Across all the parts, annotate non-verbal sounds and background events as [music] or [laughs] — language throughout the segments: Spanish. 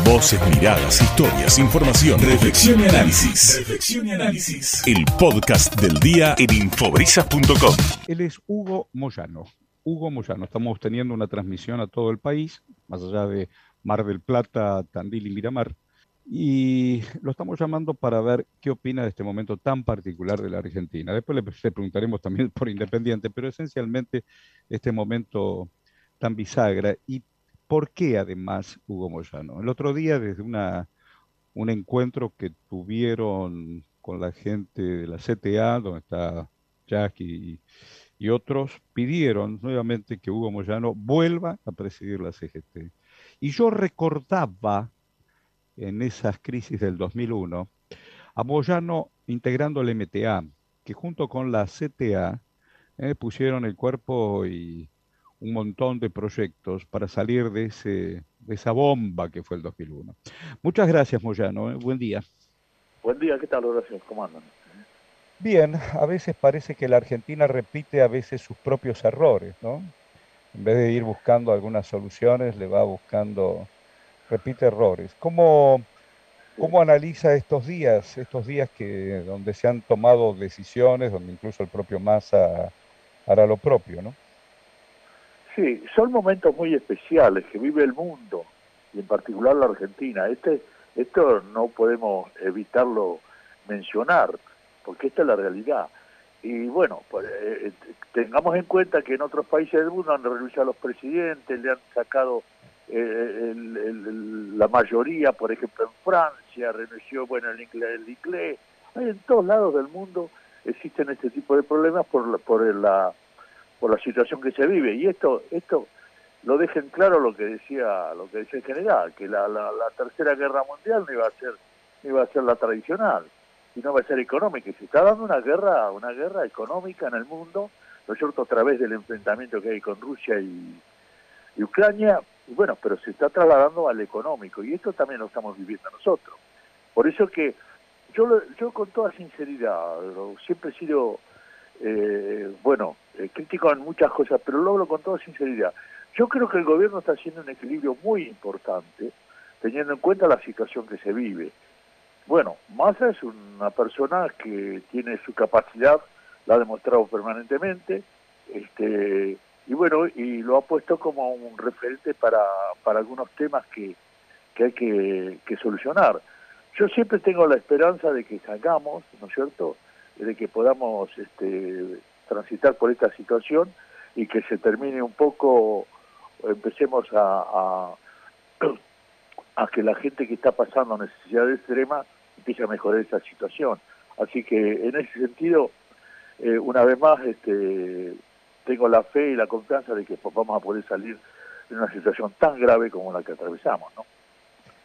Voces, miradas, historias, información, reflexión y análisis. Reflexión y análisis. El podcast del día en infobrisas.com. Él es Hugo Moyano. Hugo Moyano. Estamos teniendo una transmisión a todo el país, más allá de Mar del Plata, Tandil y Miramar. Y lo estamos llamando para ver qué opina de este momento tan particular de la Argentina. Después le, le preguntaremos también por Independiente, pero esencialmente este momento tan bisagra y por qué además Hugo Moyano. El otro día desde una, un encuentro que tuvieron con la gente de la CTA, donde está Jackie y, y otros, pidieron nuevamente que Hugo Moyano vuelva a presidir la CGT. Y yo recordaba en esas crisis del 2001 a Moyano integrando el MTA, que junto con la CTA eh, pusieron el cuerpo y un montón de proyectos para salir de, ese, de esa bomba que fue el 2001. Muchas gracias, Moyano. ¿eh? Buen día. Buen día, ¿qué tal, Horacio? ¿Cómo andan? Bien, a veces parece que la Argentina repite a veces sus propios errores, ¿no? En vez de ir buscando algunas soluciones, le va buscando, repite errores. ¿Cómo, cómo analiza estos días, estos días que donde se han tomado decisiones, donde incluso el propio Massa hará lo propio, ¿no? Sí, son momentos muy especiales que vive el mundo y en particular la Argentina. Este, esto no podemos evitarlo mencionar porque esta es la realidad. Y bueno, pues, eh, tengamos en cuenta que en otros países del mundo han renunciado los presidentes, le han sacado eh, el, el, la mayoría, por ejemplo en Francia, renunció bueno el inglés, el inglés. En todos lados del mundo existen este tipo de problemas por, por la por la situación que se vive. Y esto esto lo dejen claro lo que decía lo que decía el general que la, la, la tercera guerra mundial no iba a ser no iba a ser la tradicional y no va a ser económica. Y se está dando una guerra una guerra económica en el mundo lo cierto a través del enfrentamiento que hay con Rusia y, y Ucrania. Y bueno pero se está trasladando al económico y esto también lo estamos viviendo nosotros. Por eso que yo yo con toda sinceridad siempre he sido eh, bueno, eh, crítico en muchas cosas, pero lo hablo con toda sinceridad. Yo creo que el gobierno está haciendo un equilibrio muy importante, teniendo en cuenta la situación que se vive. Bueno, Massa es una persona que tiene su capacidad, la ha demostrado permanentemente, este, y bueno, y lo ha puesto como un referente para, para algunos temas que, que hay que, que solucionar. Yo siempre tengo la esperanza de que salgamos, ¿no es cierto?, de que podamos este, transitar por esta situación y que se termine un poco, empecemos a, a, que la gente que está pasando necesidades extremas empiece a mejorar esa situación. Así que en ese sentido, eh, una vez más, este, tengo la fe y la confianza de que vamos a poder salir de una situación tan grave como la que atravesamos, ¿no?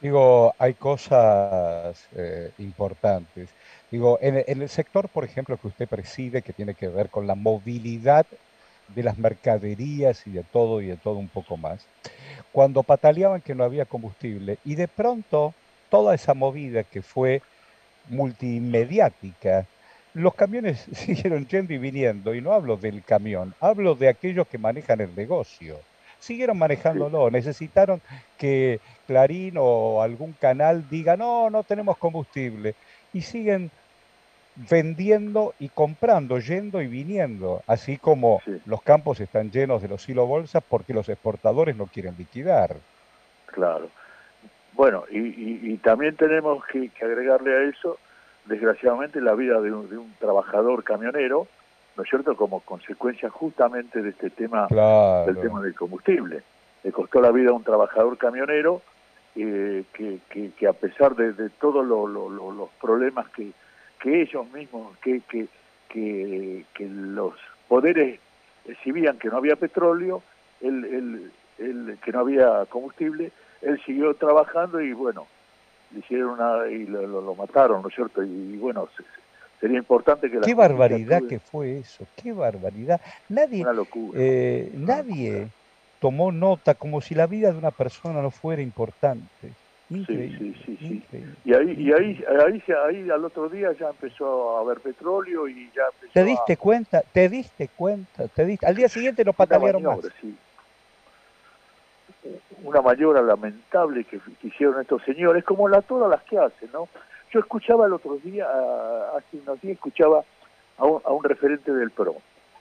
Digo, hay cosas eh, importantes. Digo, en, en, el sector, por ejemplo, que usted preside, que tiene que ver con la movilidad de las mercaderías y de todo y de todo un poco más, cuando pataleaban que no había combustible y de pronto toda esa movida que fue multimediática, los camiones [laughs] siguieron yendo y viniendo, y no hablo del camión, hablo de aquellos que manejan el negocio siguieron manejándolo. Necesitaron que Clarín o algún canal diga, no, no tenemos combustible. Y siguen vendiendo y comprando, yendo y viniendo, así como sí. los campos están llenos de los hilo bolsas porque los exportadores no quieren liquidar. Claro. Bueno, y, y, y también tenemos que, que, agregarle a eso, desgraciadamente, la vida de un, de un trabajador camionero, ¿no es cierto?, como consecuencia justamente de este tema, claro. del tema del combustible. Le costó la vida a un trabajador camionero eh, que, que, que, a pesar de, de todos lo, lo, lo, los problemas que, que ellos mismos, que, que, que, que los poderes exhibían que no había petróleo, él, él, él, que no había combustible, él siguió trabajando y bueno, le hicieron una, y lo, lo, lo mataron, ¿no es cierto? Y, y bueno, se, sería importante que la qué barbaridad que fue eso qué barbaridad. Nadie una locura, eh, nadie tomó nota como si la vida de una persona no fuera importante increíble, sí, sí, sí, increíble. y ahí y ahí, ahí ahí al otro día ya empezó a haber petróleo y ya empezó te diste a... cuenta te diste cuenta te diste al día siguiente lo patalearon más sí. una maniobra lamentable que, hicieron estos señores, como la todas las que hacen, ¿no? Yo escuchaba el otro día, hace unos días, escuchaba a un, a un referente del PRO,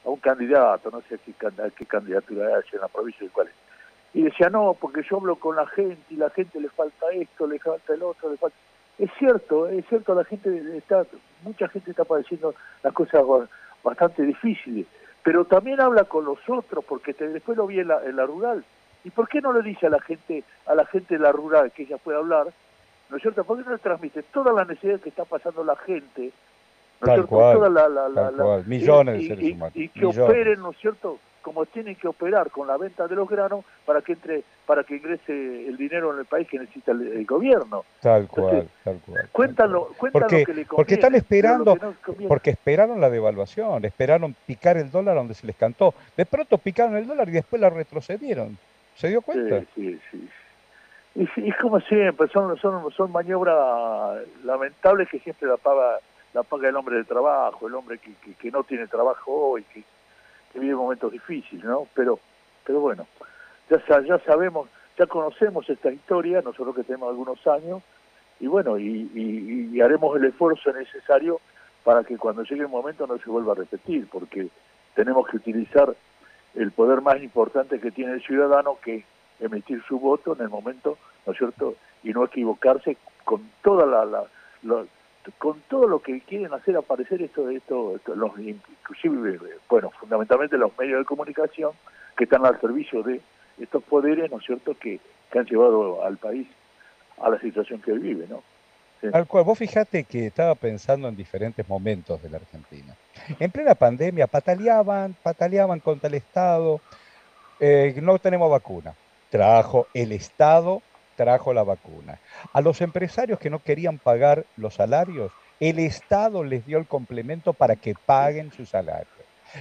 a un candidato, no sé a qué, qué candidatura hay en la provincia de cuál es. Y decía, no, porque yo hablo con la gente y la gente le falta esto, le falta el otro, le falta... Es cierto, es cierto, la gente está, mucha gente está padeciendo las cosas bastante difíciles, pero también habla con los otros, porque después lo vi en la, en la rural. ¿Y por qué no le dice a la gente, a la gente de la rural que ella puede hablar? ¿No es cierto? ¿Por qué no le transmite toda la necesidad que está pasando la gente? ¿no es cierto? la, Millones de seres humanos. Y, que operen, ¿no es cierto? Como tienen que operar con la venta de los granos para que entre para que ingrese el dinero en el país que necesita el, gobierno. Tal cual, tal cual. Cuéntalo, cuéntalo porque, que le conviene, Porque están esperando, porque esperaron la devaluación, esperaron picar el dólar donde se les cantó. De pronto picaron el dólar y después la retrocedieron. ¿Se dio cuenta? Sí, sí, sí. Y, es como siempre, son, son, son maniobras lamentables que siempre la paga, la paga el hombre de trabajo, el hombre que, que, que no tiene trabajo hoy, que, que vive momentos difíciles, ¿no? Pero, pero bueno, ya, ya sabemos, ya conocemos esta historia, nosotros que tenemos algunos años, y bueno, y, haremos el esfuerzo necesario para que cuando llegue el momento no se vuelva a repetir, porque tenemos que utilizar el poder más importante que tiene el ciudadano, que emitir su voto en el momento, ¿no es cierto? Y no equivocarse con toda la, la, con todo lo que quieren hacer aparecer esto, esto, esto los, inclusive, bueno, fundamentalmente los medios de comunicación que están al servicio de estos poderes, ¿no es cierto?, que, han llevado al país a la situación que vive, ¿no? Al cual, vos fijate que estaba pensando en diferentes momentos de la Argentina. En plena pandemia pataleaban, pataleaban contra el Estado, eh, no tenemos vacuna. Trajo el Estado trajo la vacuna. A los empresarios que no querían pagar los salarios, el Estado les dio el complemento para que paguen su salario.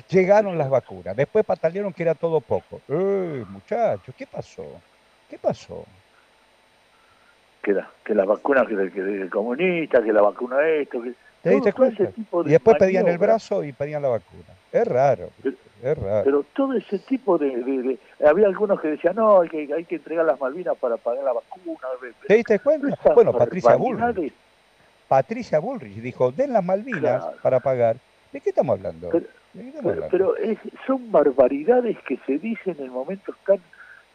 Llegaron las vacunas, después patalearon que era todo poco. ¡Eh, muchachos! ¿Qué pasó? ¿Qué pasó? Que la, que la vacuna que, del comunista, que la vacuna esto, que... ¿Te diste cuenta? y después pedían el brazo y pedían la vacuna. Es raro. Pero todo ese tipo de, Había algunos que decían, no, hay que, hay que entregar las Malvinas para pagar la vacuna. ¿Te diste cuenta? Bueno, Patricia Bullrich. Patricia Bullrich dijo, den las Malvinas para pagar. ¿De qué estamos hablando? Pero, son barbaridades que se dicen en momentos tan,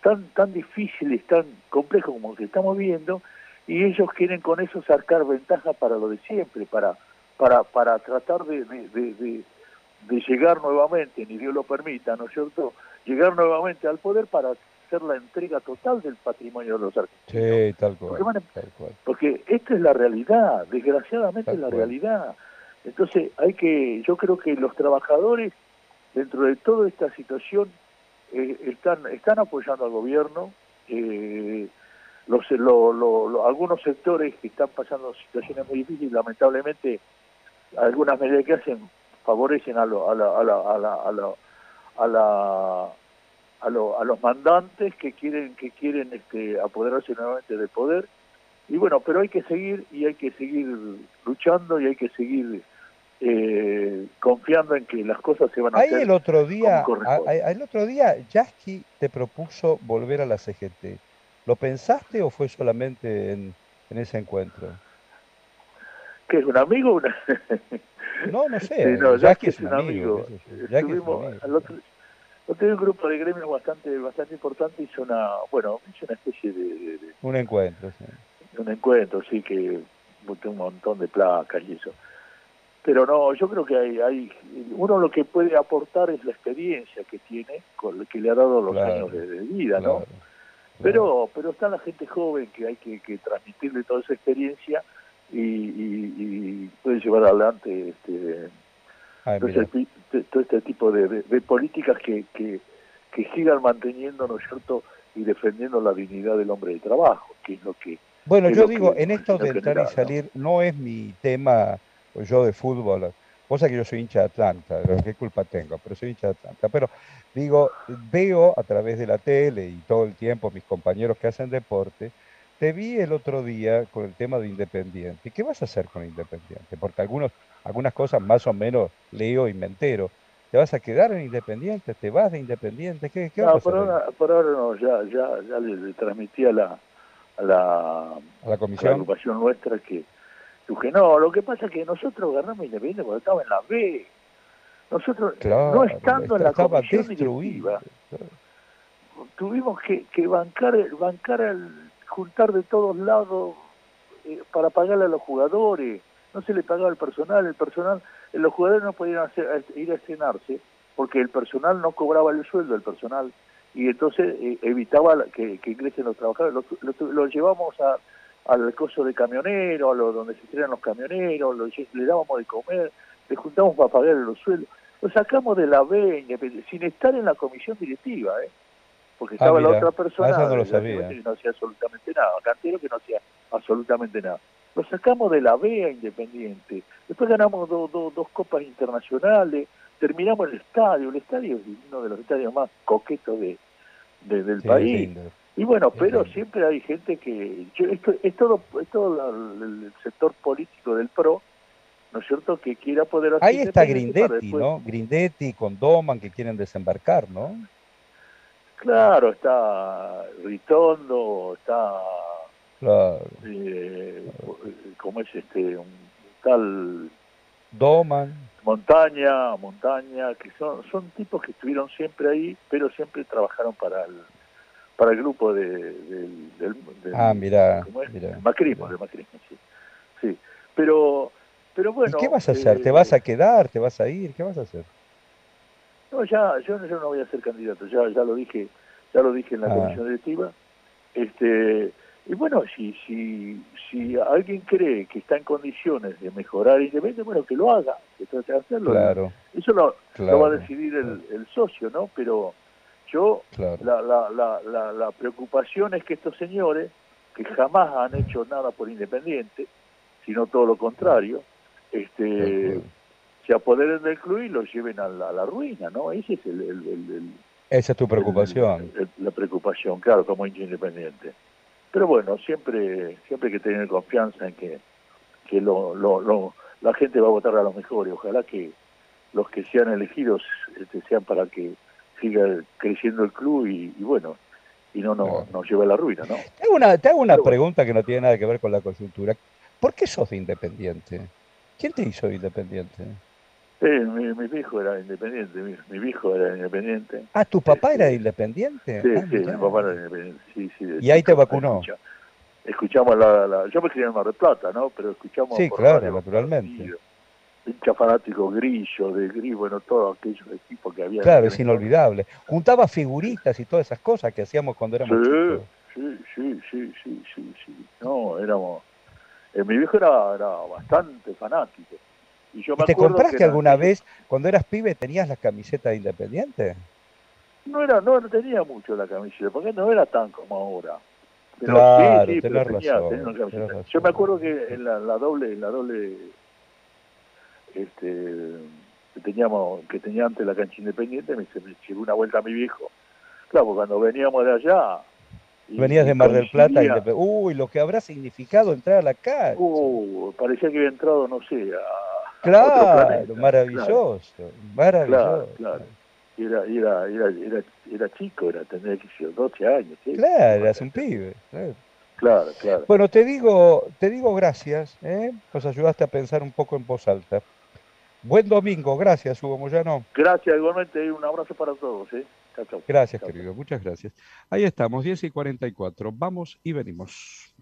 tan, tan difíciles, tan complejos como que estamos viendo, y ellos quieren con eso sacar ventaja para lo de siempre, para, para, para tratar de de llegar nuevamente, ni Dios lo permita, ¿no es cierto?, llegar nuevamente al poder para hacer la entrega total del patrimonio de los argentinos. Sí, tal cual. Porque, esta es la realidad, desgraciadamente es la realidad. Entonces hay que, yo creo que los trabajadores, dentro de toda esta situación, eh, están, están apoyando al gobierno, eh, los, algunos sectores que están pasando situaciones muy difíciles, lamentablemente, algunas medidas que hacen favorecen a, lo, a, la, a, la, a, la, a, la, a, la, a, lo, a los mandantes que quieren que quieren este, apoderarse nuevamente del poder. Y bueno pero hay que seguir y hay que seguir luchando y hay que seguir eh, confiando en que las cosas se van a Ahí hacer el otro día el otro día Yasky te propuso volver a la CGT ¿lo pensaste o fue solamente en, en ese encuentro? Que es un amigo una No, no sé. [laughs] no, ya que es un amigo. Al otro, un grupo de gremios bastante bastante importante, hizo una, bueno, hizo una especie de... un encuentro, sí. Un encuentro, sí, que un montón de placas y eso. Pero no, yo creo que hay, hay uno lo que puede aportar es la experiencia que tiene, con, que le ha dado los años de, vida, ¿no? Pero, pero está la gente joven que hay que, que transmitirle toda esa experiencia y, puede llevar adelante este, todo, este, tipo de, políticas que, que, sigan manteniendo, ¿no es cierto?, y defendiendo la dignidad del hombre de trabajo, que es lo que... Bueno, yo digo, en esto de entrar y salir, ¿no? es mi tema, pues yo de fútbol, cosa que yo soy hincha de Atlanta, qué culpa tengo, pero soy hincha de Atlanta. Pero digo, veo a través de la tele y todo el tiempo mis compañeros que hacen deporte, te vi el otro día con el tema de Independiente. ¿Y qué vas a hacer con Independiente? Porque algunos, algunas cosas más o menos leo y me entero. ¿Te vas a quedar en Independiente? ¿Te vas de Independiente? ¿Qué, qué no, por ahora, por ahora, no, ya, ya, ya le, transmití a la, a la, ¿A la, comisión? agrupación nuestra que, que no, lo que pasa es que nosotros ganamos Independiente cuando estaba en la B. Nosotros, no estando en la comisión directiva, tuvimos que, que bancar, bancar al juntar de todos lados eh, para pagarle a los jugadores. No se le pagaba al personal, el personal, los jugadores no podían hacer, ir a estrenarse porque el personal no cobraba el sueldo del personal y entonces eh, evitaba que, ingresen los trabajadores. Los, llevamos a, al coso de camionero, a lo, donde se estrenan los camioneros, le dábamos de comer, le juntamos para pagar los sueldos. Lo sacamos de la B, sin estar en la comisión directiva, ¿eh? Porque ah, estaba la otra persona no lo sabía. que no hacía absolutamente nada, Cantero que no hacía absolutamente nada. Lo sacamos de la B a Independiente, después ganamos dos copas internacionales, terminamos el estadio, el estadio es uno de los estadios más coquetos de, del país. Y bueno, pero siempre hay gente que... esto, es todo, es todo el sector político del PRO, ¿no es cierto?, que quiera poder. Ahí está Grindetti, ¿no? Grindetti con Doman que quieren desembarcar, ¿no? Claro, está Ritondo, está. Claro. Eh, ¿Cómo es este? Un tal. Doman. Montaña, Montaña, que son, son tipos que estuvieron siempre ahí, pero siempre trabajaron para el, para el grupo de, del, del, ah, mira, macrismo, de macrismo, sí. sí. Pero, pero bueno. ¿Y qué vas a hacer? ¿Te eh, vas a quedar? ¿Te vas a ir? ¿Qué vas a hacer? No, ya, yo, no voy a ser candidato, ya, ya lo dije, ya lo dije en la ah. comisión directiva. Este, y bueno, si, si, si alguien cree que está en condiciones de mejorar Independiente, bueno, que lo haga, que trate de hacerlo. Claro, Eso lo, va a decidir el, el, socio, ¿no? Pero yo, la, la, la, la, preocupación es que estos señores, que jamás han hecho nada por Independiente, sino todo lo contrario, este se apoderen del club y lo lleven a la, ruina, ¿no? Ese es el, Esa es tu preocupación. la preocupación, claro, como hincha independiente. Pero bueno, siempre siempre hay que tener confianza en que, que lo, lo, la gente va a votar a los mejores. Ojalá que los que sean elegidos este, sean para que siga creciendo el club y, bueno, y no nos, lleve a la ruina, ¿no? Te hago una, te hago una pregunta que no tiene nada que ver con la coyuntura. ¿Por qué sos de independiente? ¿Quién te hizo independiente? Sí, mi, mi hijo era independiente, mi, mi hijo era independiente. Ah, ¿tu papá era independiente? Sí, ah, sí, mi papá era independiente, sí, sí. ¿Y ahí te vacunó? Escuchamos la, la, Yo me crié en Mar del Plata, ¿no? Pero escuchamos... Sí, claro, naturalmente. Hincha fanático grillo, de gris, bueno, todos aquellos equipos que había. Claro, es inolvidable. Juntaba figuritas y todas esas cosas que hacíamos cuando éramos sí, chicos. Sí, sí, sí, sí, sí, sí. No, éramos... Eh, mi viejo era, era bastante fanático ¿Y, te compraste alguna vez, cuando eras pibe, tenías la camiseta de Independiente? No era, no tenía mucho la camiseta, porque no era tan como ahora. Pero claro, sí, sí, tenés razón, Yo me acuerdo que en la, doble, en la doble, este, que teníamos, que tenía antes la cancha Independiente, me, me llegó una vuelta a mi viejo. Claro, cuando veníamos de allá, Venías de Mar del Plata Uy, lo que habrá significado entrar a la cancha. Uh, parecía que había entrado, no sé, a, Claro, maravilloso, maravilloso. Claro, Era, era, era, era, chico, era, ser 12 años. Claro, eras un pibe. Claro. claro, Bueno, te digo, te digo gracias, ¿eh? nos ayudaste a pensar un poco en voz alta. Buen domingo, gracias Hugo Moyano. Gracias, igualmente, un abrazo para todos. ¿eh? Gracias, querido, muchas gracias. Ahí estamos, 10 y 44, vamos y venimos.